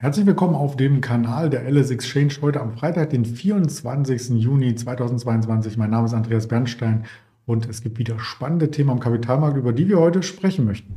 Herzlich willkommen auf dem Kanal der LS Exchange heute am Freitag, den 24. Juni 2022. Mein Name ist Andreas Bernstein und es gibt wieder spannende Themen am Kapitalmarkt, über die wir heute sprechen möchten.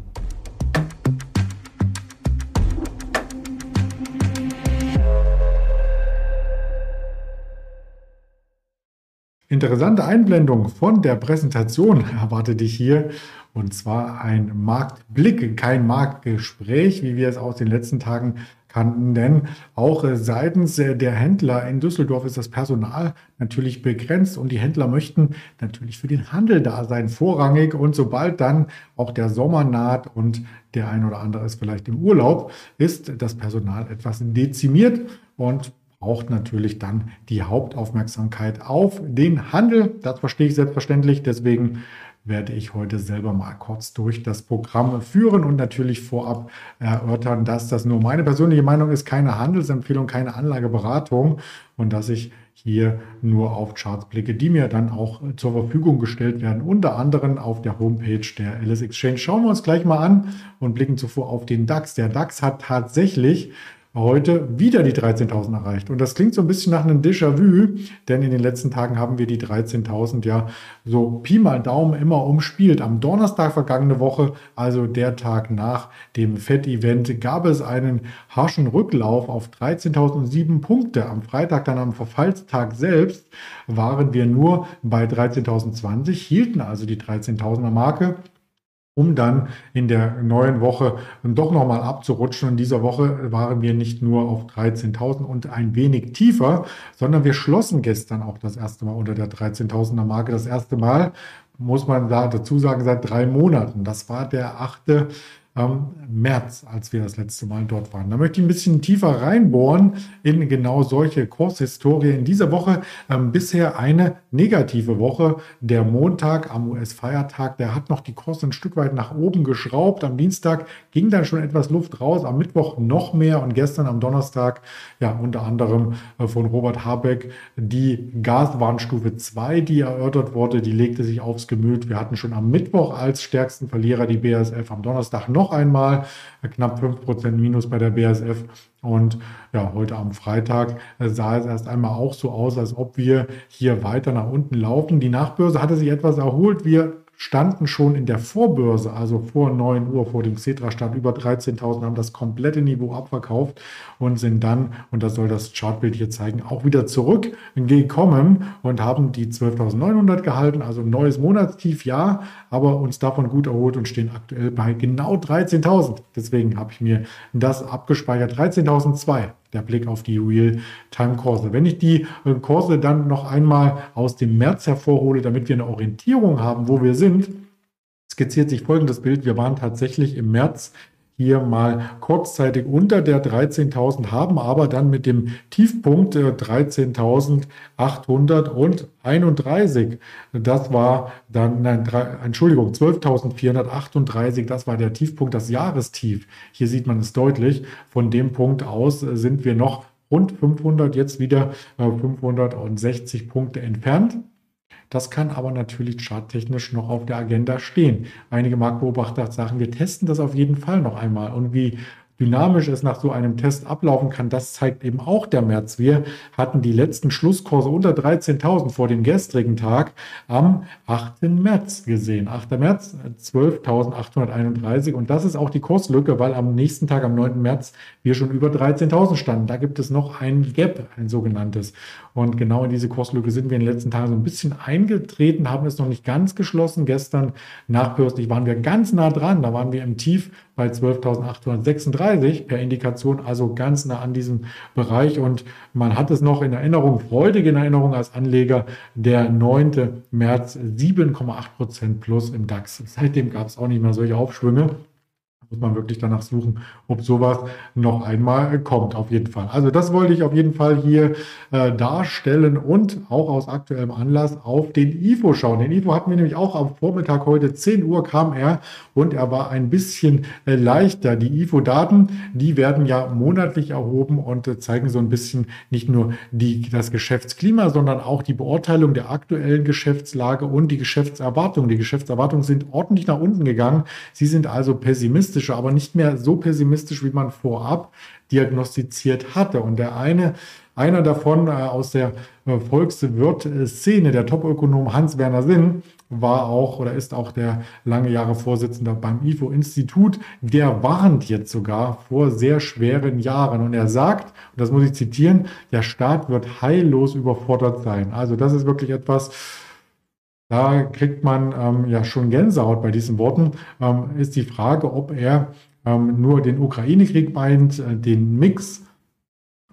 Interessante Einblendung von der Präsentation erwartet dich hier. Und zwar ein Marktblick, kein Marktgespräch, wie wir es aus den letzten Tagen kannten. Denn auch seitens der Händler in Düsseldorf ist das Personal natürlich begrenzt und die Händler möchten natürlich für den Handel da sein, vorrangig. Und sobald dann auch der Sommer naht und der ein oder andere ist vielleicht im Urlaub, ist das Personal etwas dezimiert und braucht natürlich dann die Hauptaufmerksamkeit auf den Handel. Das verstehe ich selbstverständlich. Deswegen werde ich heute selber mal kurz durch das Programm führen und natürlich vorab erörtern, dass das nur meine persönliche Meinung ist, keine Handelsempfehlung, keine Anlageberatung und dass ich hier nur auf Charts blicke, die mir dann auch zur Verfügung gestellt werden, unter anderem auf der Homepage der LS Exchange. Schauen wir uns gleich mal an und blicken zuvor auf den DAX. Der DAX hat tatsächlich heute wieder die 13.000 erreicht. Und das klingt so ein bisschen nach einem Déjà-vu, denn in den letzten Tagen haben wir die 13.000 ja so Pi mal Daumen immer umspielt. Am Donnerstag vergangene Woche, also der Tag nach dem FED-Event, gab es einen harschen Rücklauf auf 13.007 Punkte. Am Freitag, dann am Verfallstag selbst, waren wir nur bei 13.020, hielten also die 13.000er Marke um dann in der neuen Woche doch nochmal abzurutschen. In dieser Woche waren wir nicht nur auf 13.000 und ein wenig tiefer, sondern wir schlossen gestern auch das erste Mal unter der 13.000er Marke. Das erste Mal, muss man da dazu sagen, seit drei Monaten. Das war der 8 ähm, März, als wir das letzte Mal dort waren. Da möchte ich ein bisschen tiefer reinbohren in genau solche Kurshistorie. In dieser Woche ähm, bisher eine negative Woche. Der Montag am US-Feiertag, der hat noch die Kurse ein Stück weit nach oben geschraubt. Am Dienstag ging dann schon etwas Luft raus, am Mittwoch noch mehr und gestern am Donnerstag, ja, unter anderem äh, von Robert Habeck, die Gaswarnstufe 2, die erörtert wurde, die legte sich aufs Gemüt. Wir hatten schon am Mittwoch als stärksten Verlierer die BASF, am Donnerstag noch noch einmal knapp 5% Minus bei der BASF. Und ja, heute am Freitag sah es erst einmal auch so aus, als ob wir hier weiter nach unten laufen. Die Nachbörse hatte sich etwas erholt. Wir standen schon in der Vorbörse, also vor 9 Uhr, vor dem Xetra-Start, über 13.000, haben das komplette Niveau abverkauft und sind dann, und das soll das Chartbild hier zeigen, auch wieder zurückgekommen und haben die 12.900 gehalten, also neues Monatstief, ja, aber uns davon gut erholt und stehen aktuell bei genau 13.000. Deswegen habe ich mir das abgespeichert, 13.002 der Blick auf die Real-Time-Kurse. Wenn ich die äh, Kurse dann noch einmal aus dem März hervorhole, damit wir eine Orientierung haben, wo wir sind, skizziert sich folgendes Bild. Wir waren tatsächlich im März hier mal kurzzeitig unter der 13.000 haben, aber dann mit dem Tiefpunkt 13.831, das war dann, nein, Entschuldigung, 12.438, das war der Tiefpunkt, das Jahrestief. Hier sieht man es deutlich. Von dem Punkt aus sind wir noch rund 500, jetzt wieder 560 äh, Punkte entfernt. Das kann aber natürlich charttechnisch noch auf der Agenda stehen. Einige Marktbeobachter sagen, wir testen das auf jeden Fall noch einmal. Und wie dynamisch es nach so einem Test ablaufen kann, das zeigt eben auch der März. Wir hatten die letzten Schlusskurse unter 13.000 vor dem gestrigen Tag am 8. März gesehen. 8. März 12.831 und das ist auch die Kurslücke, weil am nächsten Tag, am 9. März, wir schon über 13.000 standen. Da gibt es noch ein Gap, ein sogenanntes. Und genau in diese Kurslücke sind wir in den letzten Tagen so ein bisschen eingetreten, haben es noch nicht ganz geschlossen. Gestern nachbörslich waren wir ganz nah dran. Da waren wir im Tief bei 12.836 per Indikation, also ganz nah an diesem Bereich. Und man hat es noch in Erinnerung, freudige in Erinnerung als Anleger, der 9. März 7,8 Prozent plus im DAX. Seitdem gab es auch nicht mehr solche Aufschwünge muss man wirklich danach suchen, ob sowas noch einmal kommt, auf jeden Fall. Also das wollte ich auf jeden Fall hier äh, darstellen und auch aus aktuellem Anlass auf den IFO schauen. Den IFO hatten wir nämlich auch am Vormittag heute, 10 Uhr kam er und er war ein bisschen äh, leichter. Die IFO-Daten, die werden ja monatlich erhoben und äh, zeigen so ein bisschen nicht nur die, das Geschäftsklima, sondern auch die Beurteilung der aktuellen Geschäftslage und die Geschäftserwartungen. Die Geschäftserwartungen sind ordentlich nach unten gegangen. Sie sind also pessimistisch pessimistischer, aber nicht mehr so pessimistisch, wie man vorab diagnostiziert hatte. Und der eine, einer davon äh, aus der äh, Volkswirt-Szene, der Topökonom Hans-Werner Sinn, war auch oder ist auch der lange Jahre Vorsitzender beim IFO-Institut. Der warnt jetzt sogar vor sehr schweren Jahren. Und er sagt, und das muss ich zitieren, der Staat wird heillos überfordert sein. Also das ist wirklich etwas, da kriegt man ähm, ja schon Gänsehaut bei diesen Worten. Ähm, ist die Frage, ob er ähm, nur den Ukraine-Krieg meint, äh, den Mix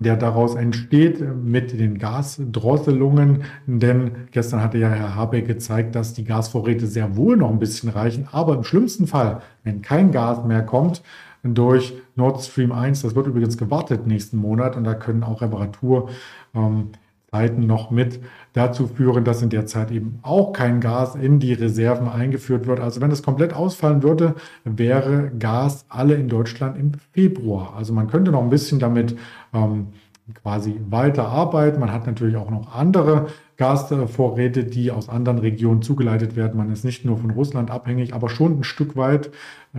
der daraus entsteht mit den Gasdrosselungen. Denn gestern hatte ja Herr Habeck gezeigt, dass die Gasvorräte sehr wohl noch ein bisschen reichen. Aber im schlimmsten Fall, wenn kein Gas mehr kommt, durch Nord Stream 1, das wird übrigens gewartet nächsten Monat und da können auch Reparatur ähm, Zeiten noch mit dazu führen, dass in der Zeit eben auch kein Gas in die Reserven eingeführt wird. Also wenn es komplett ausfallen würde, wäre Gas alle in Deutschland im Februar. Also man könnte noch ein bisschen damit ähm, quasi weiterarbeiten. Man hat natürlich auch noch andere Gasvorräte, die aus anderen Regionen zugeleitet werden. Man ist nicht nur von Russland abhängig, aber schon ein Stück weit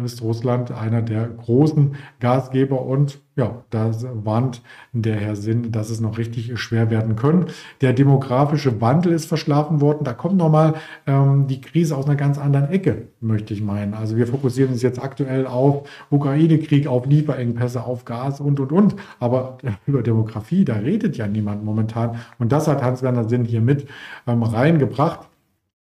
ist Russland einer der großen Gasgeber und ja, da warnt der Herr Sinn, dass es noch richtig schwer werden können. Der demografische Wandel ist verschlafen worden. Da kommt nochmal ähm, die Krise aus einer ganz anderen Ecke, möchte ich meinen. Also wir fokussieren uns jetzt aktuell auf Ukraine-Krieg, auf Lieferengpässe, auf Gas und, und, und. Aber über Demografie, da redet ja niemand momentan. Und das hat Hans-Werner Sinn hier mit ähm, reingebracht.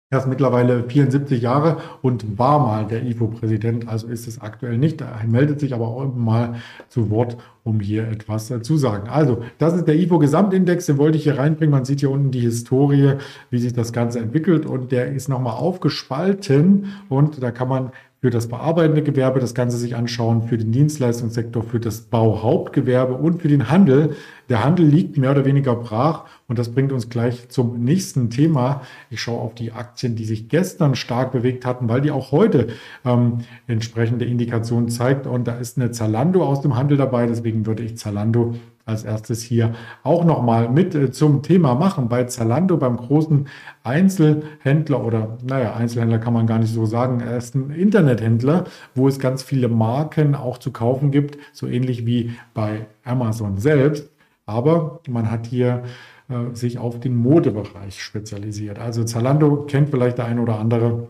Er ist mittlerweile 74 Jahre und war mal der IFO-Präsident, also ist es aktuell nicht. Er meldet sich aber auch mal zu Wort, um hier etwas zu sagen. Also, das ist der IFO-Gesamtindex, den wollte ich hier reinbringen. Man sieht hier unten die Historie, wie sich das Ganze entwickelt und der ist nochmal aufgespalten und da kann man für das bearbeitende Gewerbe das Ganze sich anschauen, für den Dienstleistungssektor, für das Bauhauptgewerbe und für den Handel. Der Handel liegt mehr oder weniger brach und das bringt uns gleich zum nächsten Thema. Ich schaue auf die Aktien, die sich gestern stark bewegt hatten, weil die auch heute ähm, entsprechende Indikationen zeigt und da ist eine Zalando aus dem Handel dabei. Deswegen würde ich Zalando als erstes hier auch nochmal mit äh, zum Thema machen. Bei Zalando, beim großen Einzelhändler oder naja, Einzelhändler kann man gar nicht so sagen, er ist ein Internethändler, wo es ganz viele Marken auch zu kaufen gibt, so ähnlich wie bei Amazon selbst. Aber man hat hier äh, sich auf den Modebereich spezialisiert. Also Zalando kennt vielleicht der eine oder andere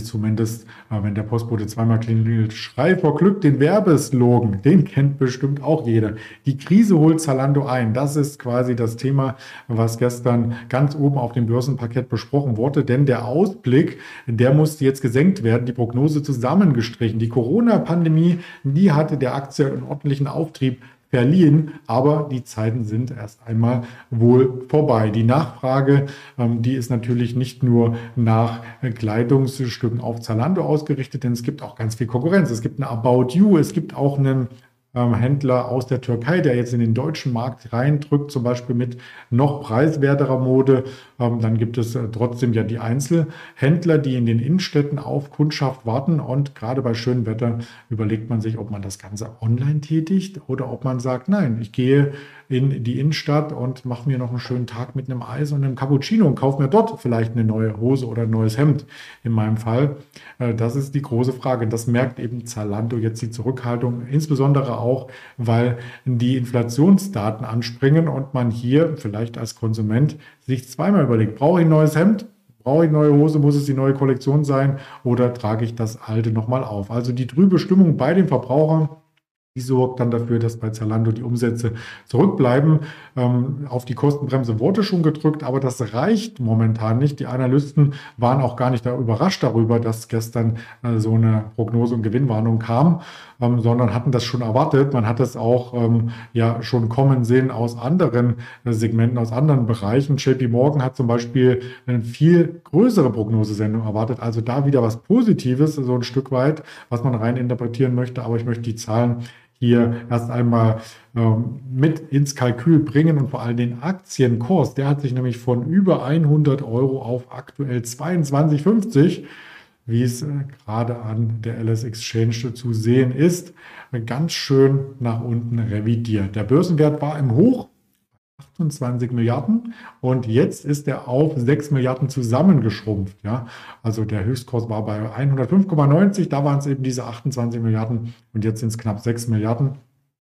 zumindest, äh, wenn der Postbote zweimal klingelt, Schrei vor Glück, den Werbeslogan, den kennt bestimmt auch jeder. Die Krise holt Zalando ein. Das ist quasi das Thema, was gestern ganz oben auf dem Börsenparkett besprochen wurde, denn der Ausblick, der musste jetzt gesenkt werden, die Prognose zusammengestrichen. Die Corona-Pandemie, die hatte der Aktie einen ordentlichen Auftrieb verliehen, aber die Zeiten sind erst einmal wohl vorbei. Die Nachfrage, ähm, die ist natürlich nicht nur nach Kleidungsstücken auf Zalando ausgerichtet, denn es gibt auch ganz viel Konkurrenz. Es gibt eine About You, es gibt auch einen ähm, Händler aus der Türkei, der jetzt in den deutschen Markt reindrückt, zum Beispiel mit noch preiswerterer Mode. Ähm, dann gibt es äh, trotzdem ja die Einzelhändler, die in den Innenstädten auf Kundschaft warten. Und gerade bei schönem Wetter überlegt man sich, ob man das Ganze online tätigt oder ob man sagt, nein, ich gehe in die Innenstadt und mache mir noch einen schönen Tag mit einem Eis und einem Cappuccino und kaufe mir dort vielleicht eine neue Hose oder ein neues Hemd in meinem Fall. Äh, das ist die große Frage. Das merkt eben Zalando jetzt die Zurückhaltung, insbesondere auch, weil die Inflationsdaten anspringen und man hier vielleicht als Konsument sich zweimal überlegt, brauche ich ein neues Hemd? Brauche ich neue Hose? Muss es die neue Kollektion sein? Oder trage ich das alte nochmal auf? Also die trübe Stimmung bei den Verbrauchern die sorgt dann dafür, dass bei Zalando die Umsätze zurückbleiben. Ähm, auf die Kostenbremse wurde schon gedrückt, aber das reicht momentan nicht. Die Analysten waren auch gar nicht da überrascht darüber, dass gestern äh, so eine Prognose und Gewinnwarnung kam, ähm, sondern hatten das schon erwartet. Man hat es auch ähm, ja schon kommen sehen aus anderen äh, Segmenten, aus anderen Bereichen. JP Morgan hat zum Beispiel eine viel größere Prognosesendung erwartet. Also da wieder was Positives, so ein Stück weit, was man rein interpretieren möchte. Aber ich möchte die Zahlen hier erst einmal ähm, mit ins Kalkül bringen und vor allem den Aktienkurs, der hat sich nämlich von über 100 Euro auf aktuell 22,50, wie es äh, gerade an der LS Exchange zu sehen ist, ganz schön nach unten revidiert. Der Börsenwert war im Hoch 28 Milliarden und jetzt ist er auf 6 Milliarden zusammengeschrumpft. Ja? Also der Höchstkurs war bei 105,90, da waren es eben diese 28 Milliarden und jetzt sind es knapp 6 Milliarden.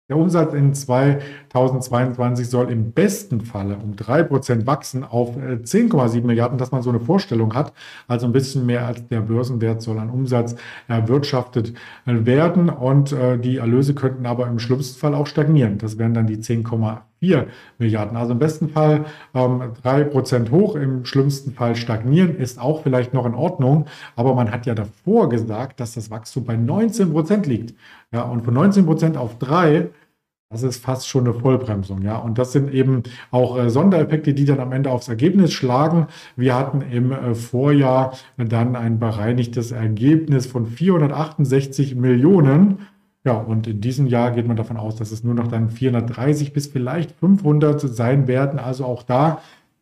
Der Umsatz in 2022 soll im besten Falle um 3% wachsen auf 10,7 äh, Milliarden, dass man so eine Vorstellung hat. Also ein bisschen mehr als der Börsenwert soll an Umsatz erwirtschaftet äh, werden. Und äh, die Erlöse könnten aber im schlimmsten Fall auch stagnieren. Das wären dann die 10,4 Milliarden. Also im besten Fall ähm, 3% hoch, im schlimmsten Fall stagnieren, ist auch vielleicht noch in Ordnung. Aber man hat ja davor gesagt, dass das Wachstum bei 19% liegt. Ja, und von 19% auf 3 das ist fast schon eine Vollbremsung, ja. Und das sind eben auch äh, Sondereffekte, die dann am Ende aufs Ergebnis schlagen. Wir hatten im äh, Vorjahr dann ein bereinigtes Ergebnis von 468 Millionen. Ja, und in diesem Jahr geht man davon aus, dass es nur noch dann 430 bis vielleicht 500 sein werden. Also auch da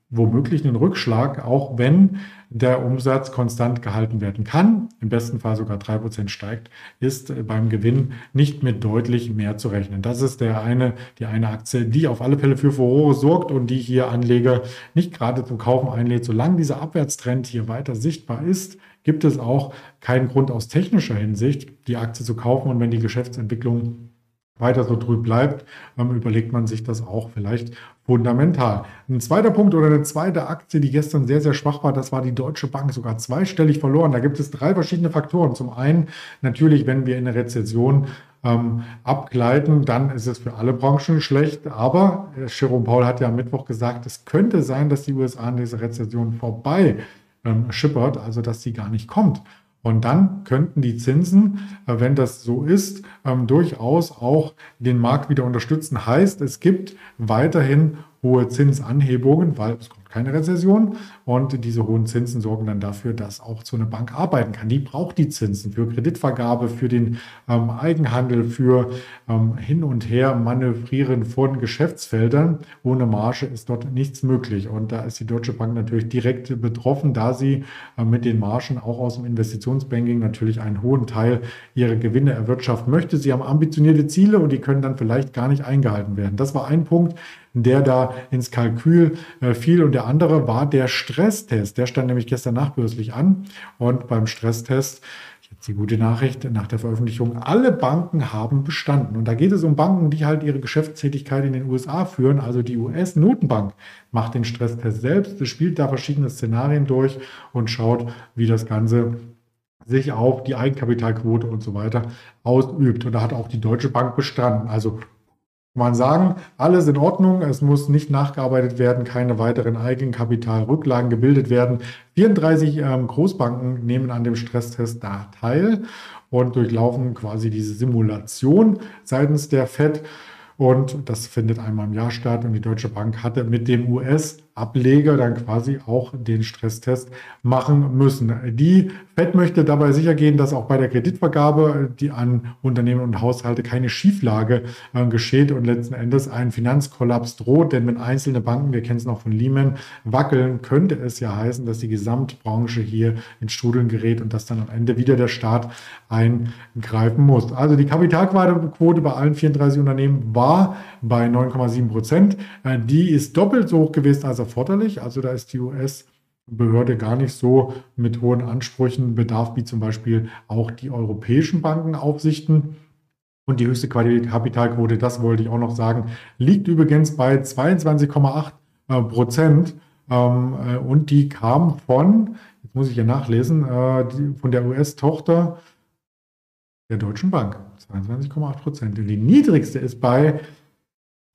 womöglich einen Rückschlag, auch wenn der Umsatz konstant gehalten werden kann, im besten Fall sogar 3% steigt, ist beim Gewinn nicht mit deutlich mehr zu rechnen. Das ist der eine, die eine Aktie, die auf alle Fälle für Furore sorgt und die hier Anleger nicht gerade zum Kaufen einlädt. Solange dieser Abwärtstrend hier weiter sichtbar ist, gibt es auch keinen Grund aus technischer Hinsicht, die Aktie zu kaufen. Und wenn die Geschäftsentwicklung weiter so trüb bleibt, ähm, überlegt man sich das auch vielleicht fundamental. Ein zweiter Punkt oder eine zweite Aktie, die gestern sehr, sehr schwach war, das war die Deutsche Bank, sogar zweistellig verloren. Da gibt es drei verschiedene Faktoren. Zum einen natürlich, wenn wir in eine Rezession ähm, abgleiten, dann ist es für alle Branchen schlecht. Aber äh, Jerome Paul hat ja am Mittwoch gesagt, es könnte sein, dass die USA an dieser Rezession vorbei ähm, schippert, also dass sie gar nicht kommt. Und dann könnten die Zinsen, äh, wenn das so ist, ähm, durchaus auch den Markt wieder unterstützen. Heißt, es gibt weiterhin hohe Zinsanhebungen, weil es kommt keine Rezession und diese hohen Zinsen sorgen dann dafür, dass auch so eine Bank arbeiten kann. Die braucht die Zinsen für Kreditvergabe, für den ähm, Eigenhandel, für ähm, Hin und Her manövrieren von Geschäftsfeldern. Ohne Marge ist dort nichts möglich. Und da ist die Deutsche Bank natürlich direkt betroffen, da sie äh, mit den Margen auch aus dem Investitionsbanking natürlich einen hohen Teil ihrer Gewinne erwirtschaften möchte. Sie haben ambitionierte Ziele und die können dann vielleicht gar nicht eingehalten werden. Das war ein Punkt, der da ins Kalkül äh, fiel. Und der andere war der Stresstest. Der stand nämlich gestern nachbörslich an. Und beim Stresstest, jetzt die gute Nachricht, nach der Veröffentlichung, alle Banken haben bestanden. Und da geht es um Banken, die halt ihre Geschäftstätigkeit in den USA führen. Also die US-Notenbank macht den Stresstest selbst, spielt da verschiedene Szenarien durch und schaut, wie das Ganze sich auf die Eigenkapitalquote und so weiter ausübt. Und da hat auch die Deutsche Bank bestanden. Also man sagen, alles in Ordnung, es muss nicht nachgearbeitet werden, keine weiteren Eigenkapitalrücklagen gebildet werden. 34 ähm, Großbanken nehmen an dem Stresstest da teil und durchlaufen quasi diese Simulation seitens der FED. Und das findet einmal im Jahr statt. Und die Deutsche Bank hatte mit dem US Ableger dann quasi auch den Stresstest machen müssen. Die FED möchte dabei sicher gehen, dass auch bei der Kreditvergabe die an Unternehmen und Haushalte keine Schieflage äh, geschieht und letzten Endes ein Finanzkollaps droht. Denn wenn einzelne Banken, wir kennen es noch von Lehman, wackeln, könnte es ja heißen, dass die Gesamtbranche hier in Strudeln gerät und dass dann am Ende wieder der Staat eingreifen muss. Also die Kapitalquote bei allen 34 Unternehmen war bei 9,7 Prozent. Äh, die ist doppelt so hoch gewesen als erforderlich. Also da ist die US-Behörde gar nicht so mit hohen Ansprüchen bedarf, wie zum Beispiel auch die europäischen Bankenaufsichten. Und die höchste Kapitalquote, das wollte ich auch noch sagen, liegt übrigens bei 22,8 äh, Prozent. Ähm, äh, und die kam von, jetzt muss ich hier nachlesen, von der US-Tochter der Deutschen Bank. 22,8 Prozent. Die niedrigste ist bei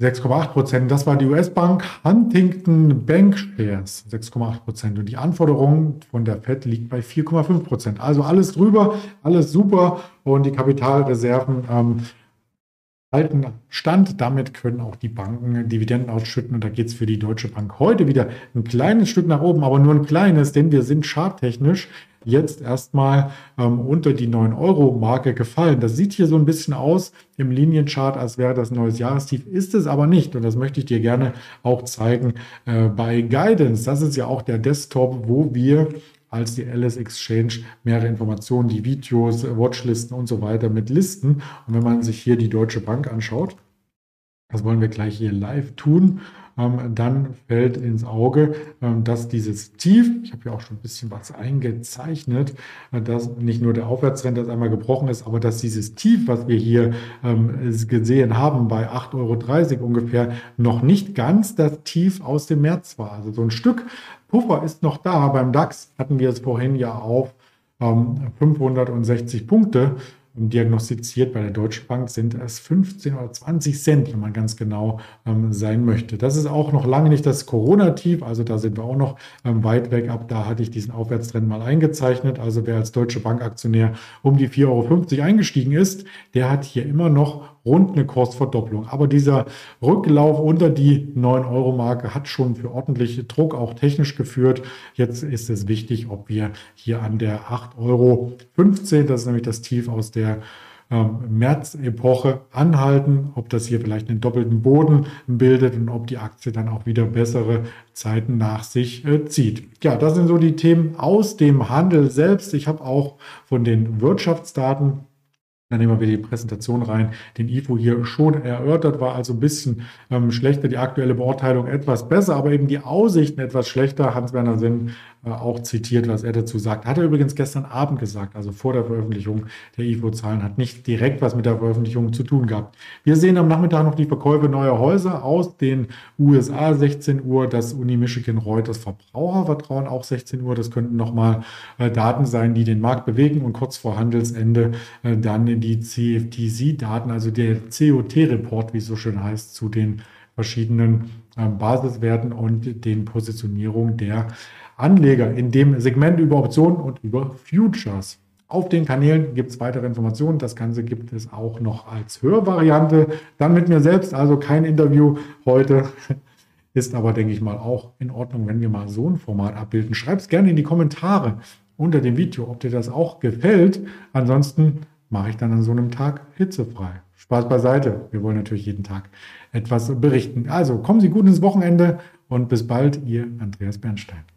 6,8 Prozent. Das war die US-Bank Huntington Bank Shares, 6,8 Prozent. Und die Anforderung von der Fed liegt bei 4,5 Prozent. Also alles drüber, alles super. Und die Kapitalreserven ähm, halten Stand. Damit können auch die Banken Dividenden ausschütten. Und da geht es für die Deutsche Bank heute wieder ein kleines Stück nach oben, aber nur ein kleines, denn wir sind charttechnisch jetzt erstmal ähm, unter die 9-Euro-Marke gefallen. Das sieht hier so ein bisschen aus im Linienchart, als wäre das neues Jahrestief, ist es aber nicht. Und das möchte ich dir gerne auch zeigen äh, bei Guidance. Das ist ja auch der Desktop, wo wir als die LS Exchange mehrere Informationen, die Videos, Watchlisten und so weiter mit Listen. Und wenn man sich hier die Deutsche Bank anschaut, Das wollen wir gleich hier live tun. Ähm, dann fällt ins Auge, ähm, dass dieses Tief, ich habe ja auch schon ein bisschen was eingezeichnet, äh, dass nicht nur der Aufwärtstrend das einmal gebrochen ist, aber dass dieses Tief, was wir hier ähm, gesehen haben, bei 8,30 Euro ungefähr, noch nicht ganz das Tief aus dem März war. Also so ein Stück Puffer ist noch da. Beim DAX hatten wir es vorhin ja auf 560 Punkte diagnostiziert. Bei der Deutschen Bank sind es 15 oder 20 Cent, wenn man ganz genau ähm, sein möchte. Das ist auch noch lange nicht das Corona-Tief, also da sind wir auch noch ähm, weit weg ab. Da hatte ich diesen Aufwärtstrend mal eingezeichnet. Also wer als Deutsche Bank-Aktionär um die 4,50 Euro eingestiegen ist, der hat hier immer noch rund eine Kursverdopplung. Aber dieser Rücklauf unter die 9-Euro-Marke hat schon für ordentliche Druck auch technisch geführt. Jetzt ist es wichtig, ob wir hier an der 8,15 Euro, das ist nämlich das Tief aus der ähm, März-Epoche anhalten, ob das hier vielleicht einen doppelten Boden bildet und ob die Aktie dann auch wieder bessere Zeiten nach sich äh, zieht. Ja, das sind so die Themen aus dem Handel selbst. Ich habe auch von den Wirtschaftsdaten dann nehmen wir wieder die Präsentation rein. Den IFO hier schon erörtert, war also ein bisschen ähm, schlechter, die aktuelle Beurteilung etwas besser, aber eben die Aussichten etwas schlechter. Hans-Werner Sinn auch zitiert, was er dazu sagt. Hat er übrigens gestern Abend gesagt, also vor der Veröffentlichung der IFO-Zahlen, hat nicht direkt was mit der Veröffentlichung zu tun gehabt. Wir sehen am Nachmittag noch die Verkäufe neuer Häuser aus den USA 16 Uhr, das Uni Michigan Reuters Verbrauchervertrauen auch 16 Uhr. Das könnten nochmal äh, Daten sein, die den Markt bewegen und kurz vor Handelsende äh, dann die CFTC-Daten, also der COT-Report, wie es so schön heißt, zu den verschiedenen ähm, Basiswerten und den Positionierungen der Anleger in dem Segment über Optionen und über Futures. Auf den Kanälen gibt es weitere Informationen. Das Ganze gibt es auch noch als Hörvariante. Dann mit mir selbst, also kein Interview heute. Ist aber, denke ich mal, auch in Ordnung, wenn wir mal so ein Format abbilden. Schreibt es gerne in die Kommentare unter dem Video, ob dir das auch gefällt. Ansonsten mache ich dann an so einem Tag hitzefrei. Spaß beiseite. Wir wollen natürlich jeden Tag etwas berichten. Also kommen Sie gut ins Wochenende und bis bald, Ihr Andreas Bernstein.